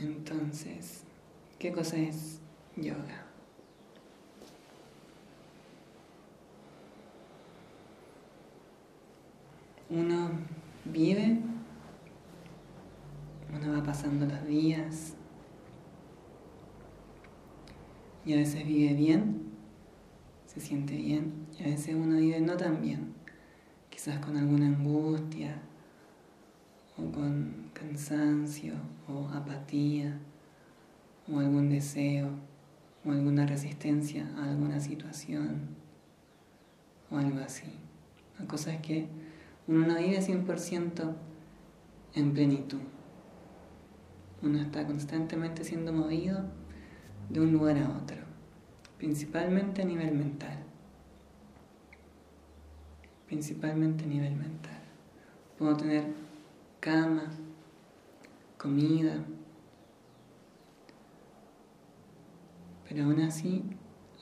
Entonces, ¿qué cosa es yoga? Uno vive, uno va pasando los días y a veces vive bien, se siente bien, y a veces uno vive no tan bien, quizás con alguna angustia o con cansancio o apatía o algún deseo o alguna resistencia a alguna situación o algo así. La cosa es que uno no vive 100% en plenitud. Uno está constantemente siendo movido de un lugar a otro, principalmente a nivel mental. Principalmente a nivel mental. Puedo tener cama, comida, pero aún así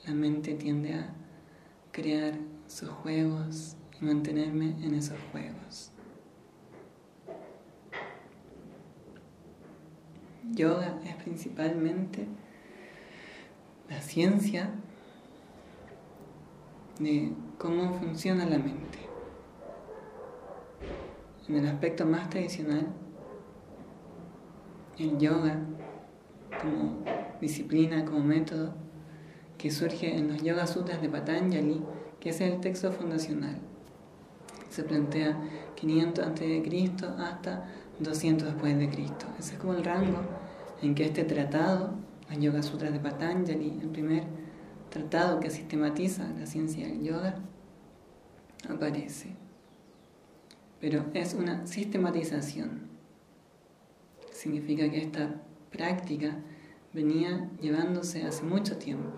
la mente tiende a crear sus juegos y mantenerme en esos juegos. Yoga es principalmente la ciencia de cómo funciona la mente. En el aspecto más tradicional, el yoga como disciplina, como método, que surge en los Yoga Sutras de Patanjali, que es el texto fundacional. Se plantea 500 a.C. hasta 200 después de Cristo. Ese es como el rango en que este tratado, los Yoga Sutras de Patanjali, el primer tratado que sistematiza la ciencia del yoga, aparece. Pero es una sistematización. Significa que esta práctica venía llevándose hace mucho tiempo,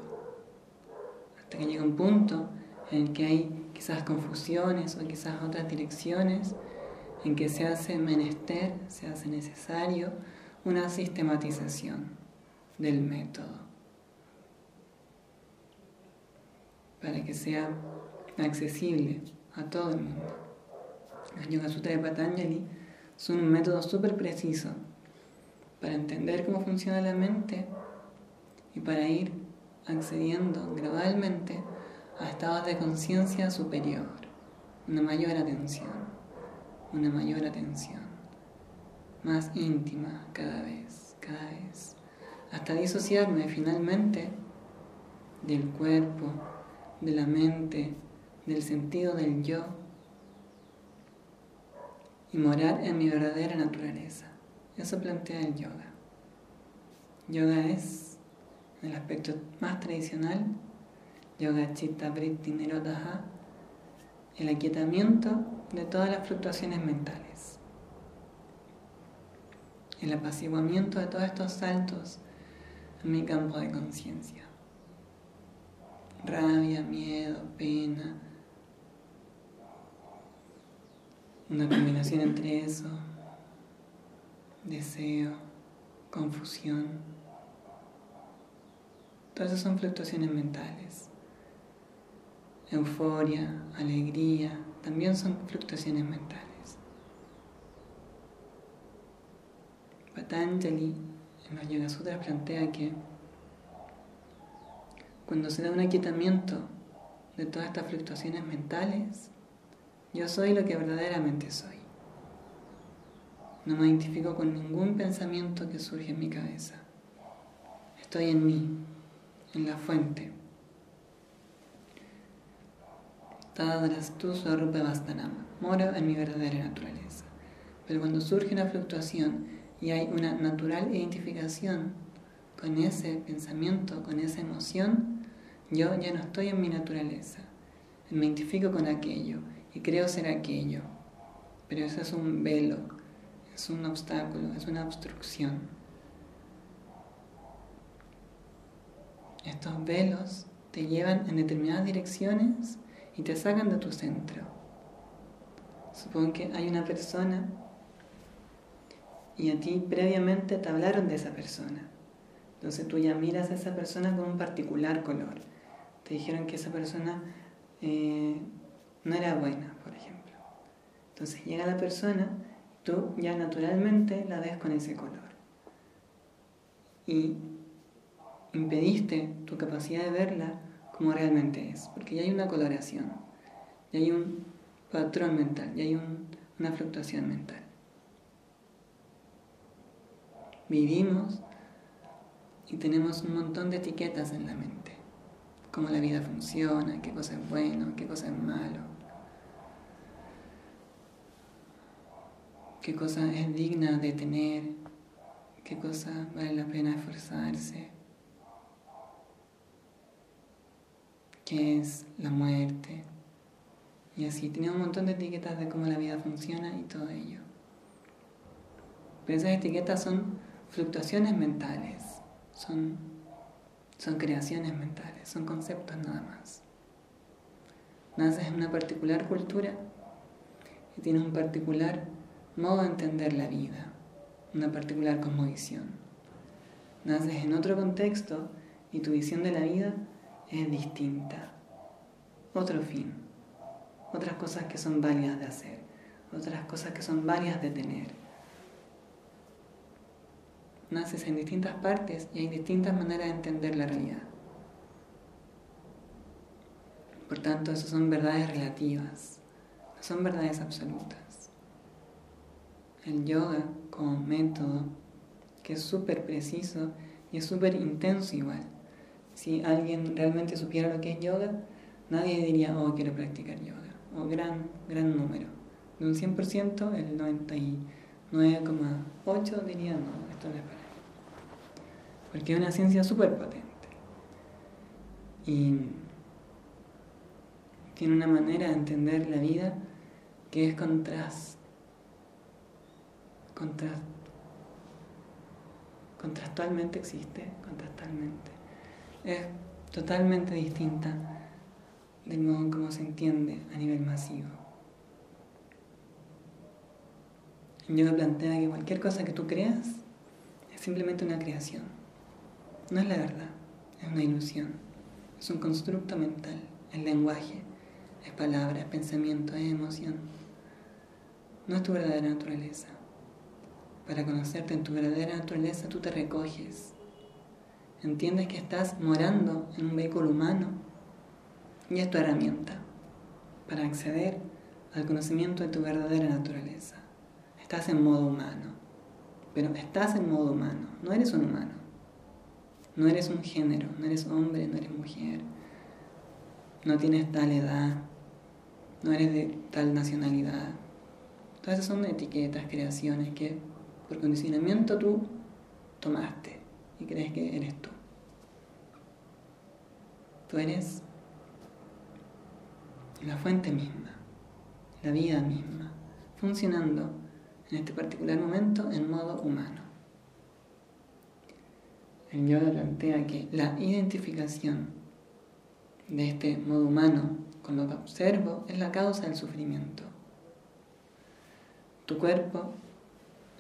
hasta que llega un punto en que hay quizás confusiones o quizás otras direcciones en que se hace menester, se hace necesario una sistematización del método para que sea accesible a todo el mundo. Los Yoga de Patanjali son un método súper preciso para entender cómo funciona la mente y para ir accediendo gradualmente a estados de conciencia superior, una mayor atención, una mayor atención, más íntima cada vez, cada vez, hasta disociarme finalmente del cuerpo, de la mente, del sentido del yo y morar en mi verdadera naturaleza. Eso plantea el yoga. Yoga es, en el aspecto más tradicional, yoga chitta vritti nirodha, el aquietamiento de todas las fluctuaciones mentales, el apaciguamiento de todos estos saltos en mi campo de conciencia. Rabia, miedo, pena, una combinación entre eso deseo, confusión. Todas son fluctuaciones mentales. Euforia, alegría, también son fluctuaciones mentales. Patanjali en los Yoga plantea que cuando se da un aquietamiento de todas estas fluctuaciones mentales, yo soy lo que verdaderamente soy. No me identifico con ningún pensamiento que surge en mi cabeza. Estoy en mí, en la fuente. Moro en mi verdadera naturaleza. Pero cuando surge una fluctuación y hay una natural identificación con ese pensamiento, con esa emoción, yo ya no estoy en mi naturaleza. Me identifico con aquello y creo ser aquello. Pero eso es un velo es un obstáculo, es una obstrucción. Estos velos te llevan en determinadas direcciones y te sacan de tu centro. Supongo que hay una persona y a ti previamente te hablaron de esa persona. Entonces tú ya miras a esa persona con un particular color. Te dijeron que esa persona eh, no era buena, por ejemplo. Entonces llega la persona tú ya naturalmente la ves con ese color. y impediste tu capacidad de verla como realmente es, porque ya hay una coloración, ya hay un patrón mental, ya hay una fluctuación mental. Vivimos y tenemos un montón de etiquetas en la mente, cómo la vida funciona, qué cosa es bueno, qué cosa es malo, qué cosa es digna de tener, qué cosa vale la pena esforzarse, qué es la muerte. Y así, tenemos un montón de etiquetas de cómo la vida funciona y todo ello. Pero esas etiquetas son fluctuaciones mentales, son, son creaciones mentales, son conceptos nada más. Naces en una particular cultura y tienes un particular modo de entender la vida, una particular cosmovisión. Naces en otro contexto y tu visión de la vida es distinta. Otro fin, otras cosas que son válidas de hacer, otras cosas que son válidas de tener. Naces en distintas partes y hay distintas maneras de entender la realidad. Por tanto, esas son verdades relativas, no son verdades absolutas el yoga como método que es súper preciso y es súper intenso igual. Si alguien realmente supiera lo que es yoga, nadie diría, oh, quiero practicar yoga. O gran, gran número. De un 100%, el 99,8 diría, no, esto no es para mí. Porque es una ciencia súper potente. Y tiene una manera de entender la vida que es contraste contractualmente existe, contractualmente. Es totalmente distinta del modo en cómo se entiende a nivel masivo. El yoga plantea que cualquier cosa que tú creas es simplemente una creación. No es la verdad, es una ilusión, es un constructo mental, el lenguaje, es palabra, es pensamiento, es emoción. No es tu verdadera naturaleza. Para conocerte en tu verdadera naturaleza, tú te recoges. Entiendes que estás morando en un vehículo humano y es tu herramienta para acceder al conocimiento de tu verdadera naturaleza. Estás en modo humano, pero estás en modo humano, no eres un humano. No eres un género, no eres hombre, no eres mujer, no tienes tal edad, no eres de tal nacionalidad. Todas esas son etiquetas, creaciones que por condicionamiento tú tomaste y crees que eres tú. Tú eres la fuente misma, la vida misma, funcionando en este particular momento en modo humano. El yoga plantea que la identificación de este modo humano con lo que observo es la causa del sufrimiento. Tu cuerpo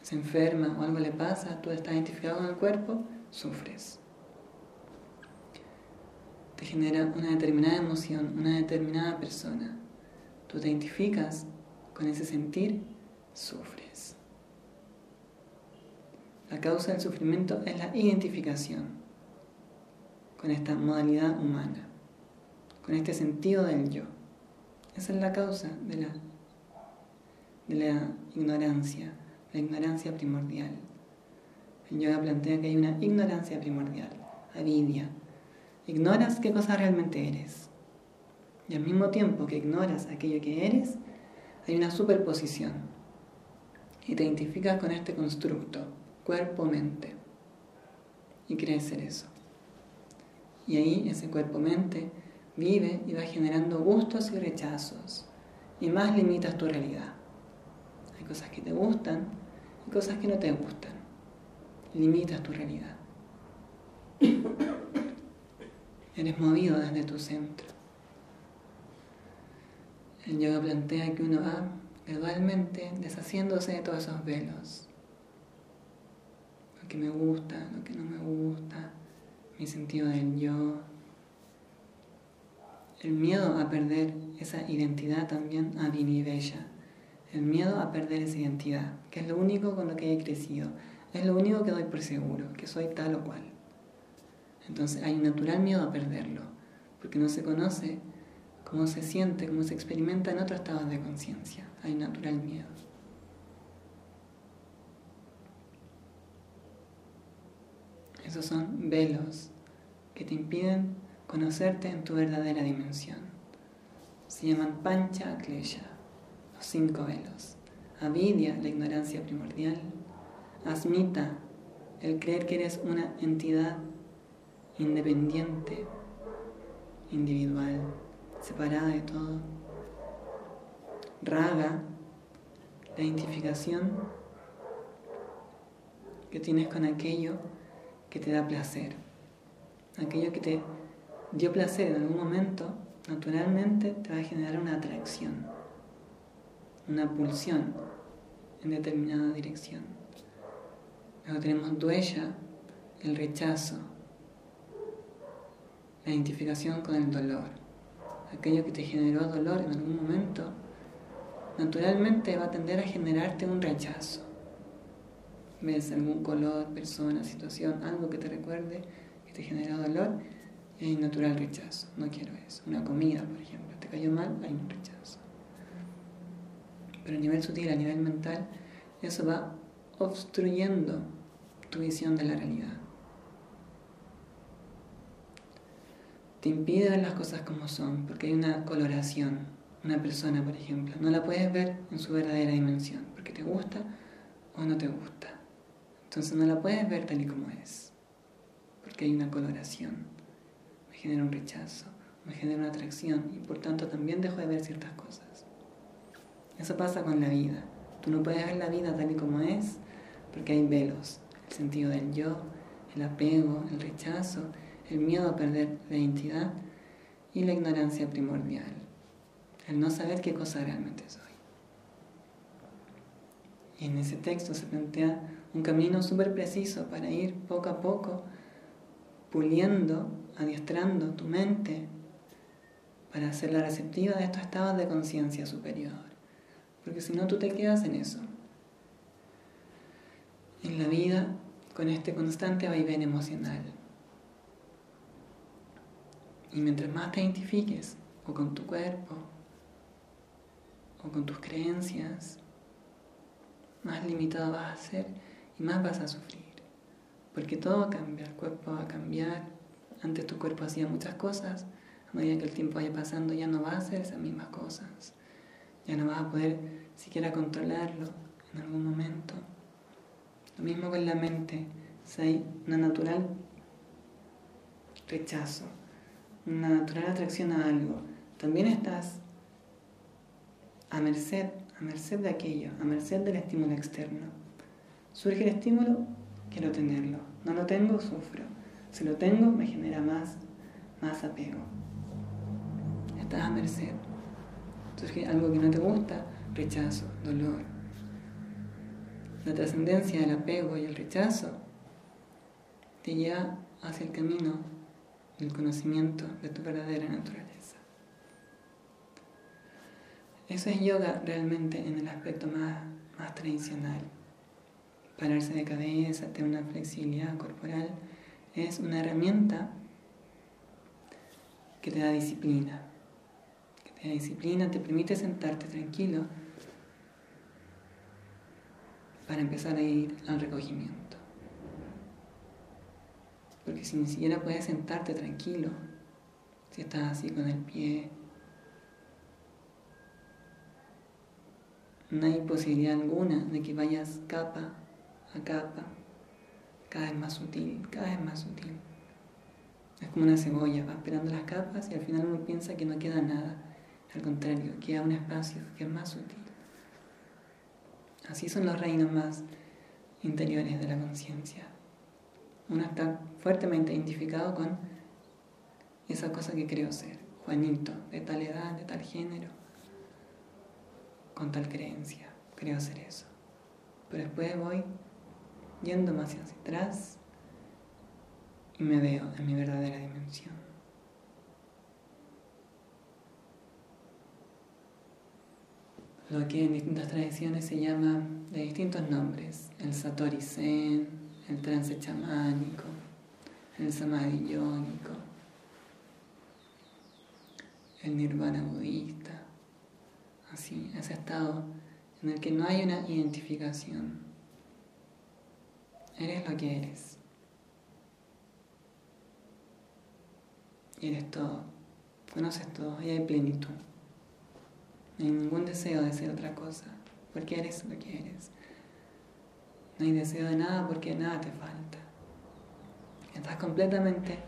se enferma o algo le pasa, tú estás identificado con el cuerpo, sufres. Te genera una determinada emoción, una determinada persona. Tú te identificas con ese sentir, sufres. La causa del sufrimiento es la identificación con esta modalidad humana, con este sentido del yo. Esa es la causa de la, de la ignorancia, la ignorancia primordial. El yoga plantea que hay una ignorancia primordial, avidia. Ignoras qué cosa realmente eres. Y al mismo tiempo que ignoras aquello que eres, hay una superposición. Y te identificas con este constructo, cuerpo-mente. Y crees ser eso. Y ahí ese cuerpo-mente vive y va generando gustos y rechazos. Y más limitas tu realidad. Hay cosas que te gustan cosas que no te gustan. Limitas tu realidad. Eres movido desde tu centro. El yoga plantea que uno va gradualmente deshaciéndose de todos esos velos. Lo que me gusta, lo que no me gusta, mi sentido del yo. El miedo a perder esa identidad también bella el miedo a perder esa identidad, que es lo único con lo que he crecido. Es lo único que doy por seguro, que soy tal o cual. Entonces hay un natural miedo a perderlo, porque no se conoce cómo se siente, cómo se experimenta en otros estados de conciencia. Hay un natural miedo. Esos son velos que te impiden conocerte en tu verdadera dimensión. Se llaman pancha klesha, los cinco velos. Avidia, la ignorancia primordial. Asmita, el creer que eres una entidad independiente, individual, separada de todo. Raga, la identificación que tienes con aquello que te da placer. Aquello que te dio placer en algún momento, naturalmente te va a generar una atracción, una pulsión en determinada dirección. Luego tenemos duella, el rechazo, la identificación con el dolor. Aquello que te generó dolor en algún momento, naturalmente va a tender a generarte un rechazo. Ves algún color, persona, situación, algo que te recuerde, que te genera dolor, y hay natural rechazo. No quiero eso. Una comida, por ejemplo, te cayó mal, hay un rechazo. Pero a nivel sutil, a nivel mental, eso va obstruyendo tu visión de la realidad. te impide ver las cosas como son, porque hay una coloración. Una persona, por ejemplo, no la puedes ver en su verdadera dimensión, porque te gusta o no te gusta. Entonces no la puedes ver tal y como es, porque hay una coloración. Me genera un rechazo, me genera una atracción y por tanto también dejo de ver ciertas cosas. Eso pasa con la vida. Tú no puedes ver la vida tal y como es, porque hay velos, el sentido del yo, el apego, el rechazo el miedo a perder la identidad y la ignorancia primordial, el no saber qué cosa realmente soy. Y en ese texto se plantea un camino súper preciso para ir poco a poco puliendo, adiestrando tu mente para hacerla receptiva de estos estados de conciencia superior. Porque si no, tú te quedas en eso. En la vida, con este constante vaivén emocional. Y mientras más te identifiques o con tu cuerpo o con tus creencias, más limitado vas a ser y más vas a sufrir. Porque todo va a cambiar, el cuerpo va a cambiar. Antes tu cuerpo hacía muchas cosas, a medida que el tiempo vaya pasando ya no va a hacer esas mismas cosas. Ya no vas a poder siquiera controlarlo en algún momento. Lo mismo con la mente, si hay una natural rechazo una natural atracción a algo, también estás a merced, a merced de aquello, a merced del estímulo externo. Surge el estímulo, quiero tenerlo. No lo tengo, sufro. Si lo tengo, me genera más, más apego. Estás a merced. Surge algo que no te gusta, rechazo, dolor. La trascendencia del apego y el rechazo te lleva hacia el camino el conocimiento de tu verdadera naturaleza. Eso es yoga realmente en el aspecto más tradicional. Pararse de cabeza, tener una flexibilidad corporal, es una herramienta que te da disciplina. Da disciplina, te permite sentarte tranquilo para empezar a ir al recogimiento. Porque si ni siquiera puedes sentarte tranquilo, si estás así con el pie, no hay posibilidad alguna de que vayas capa a capa, cada vez más sutil, cada vez más sutil. Es como una cebolla, va esperando las capas y al final uno piensa que no queda nada. Al contrario, queda un espacio que es más sutil. Así son los reinos más interiores de la conciencia uno está fuertemente identificado con esa cosa que creo ser, Juanito, de tal edad, de tal género, con tal creencia, creo ser eso. Pero después voy yendo más hacia atrás y me veo en mi verdadera dimensión. Lo que en distintas tradiciones se llama de distintos nombres, el Satori Zen, el trance chamánico, el Samadhi yónico, el Nirvana budista, así, ese estado en el que no hay una identificación. Eres lo que eres. Y eres todo. Conoces todo y hay plenitud. No hay ningún deseo de ser otra cosa, porque eres lo que eres. No hay deseo de nada porque nada te falta. Estás completamente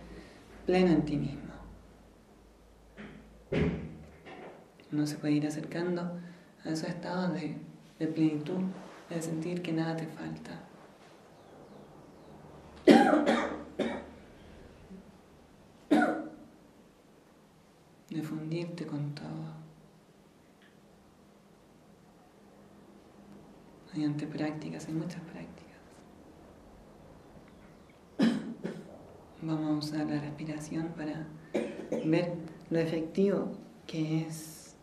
pleno en ti mismo. Uno se puede ir acercando a esos estados de, de plenitud, de sentir que nada te falta. de fundirte con todo. Mediante prácticas, hay muchas prácticas. Vamos a usar la respiración para ver lo efectivo que es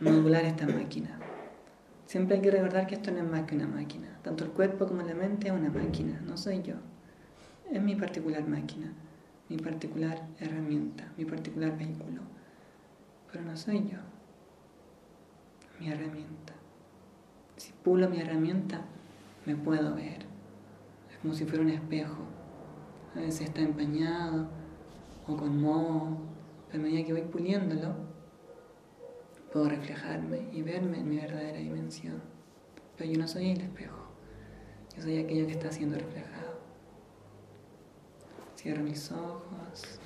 modular esta máquina. Siempre hay que recordar que esto no es más que una máquina. Tanto el cuerpo como la mente es una máquina, no soy yo. Es mi particular máquina, mi particular herramienta, mi particular vehículo. Pero no soy yo. Mi herramienta. Si pulo mi herramienta, me puedo ver. Es como si fuera un espejo. A veces está empañado o con moho, pero a medida que voy puliéndolo, puedo reflejarme y verme en mi verdadera dimensión. Pero yo no soy el espejo, yo soy aquello que está siendo reflejado. Cierro mis ojos.